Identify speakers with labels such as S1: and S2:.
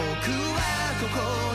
S1: 僕はここ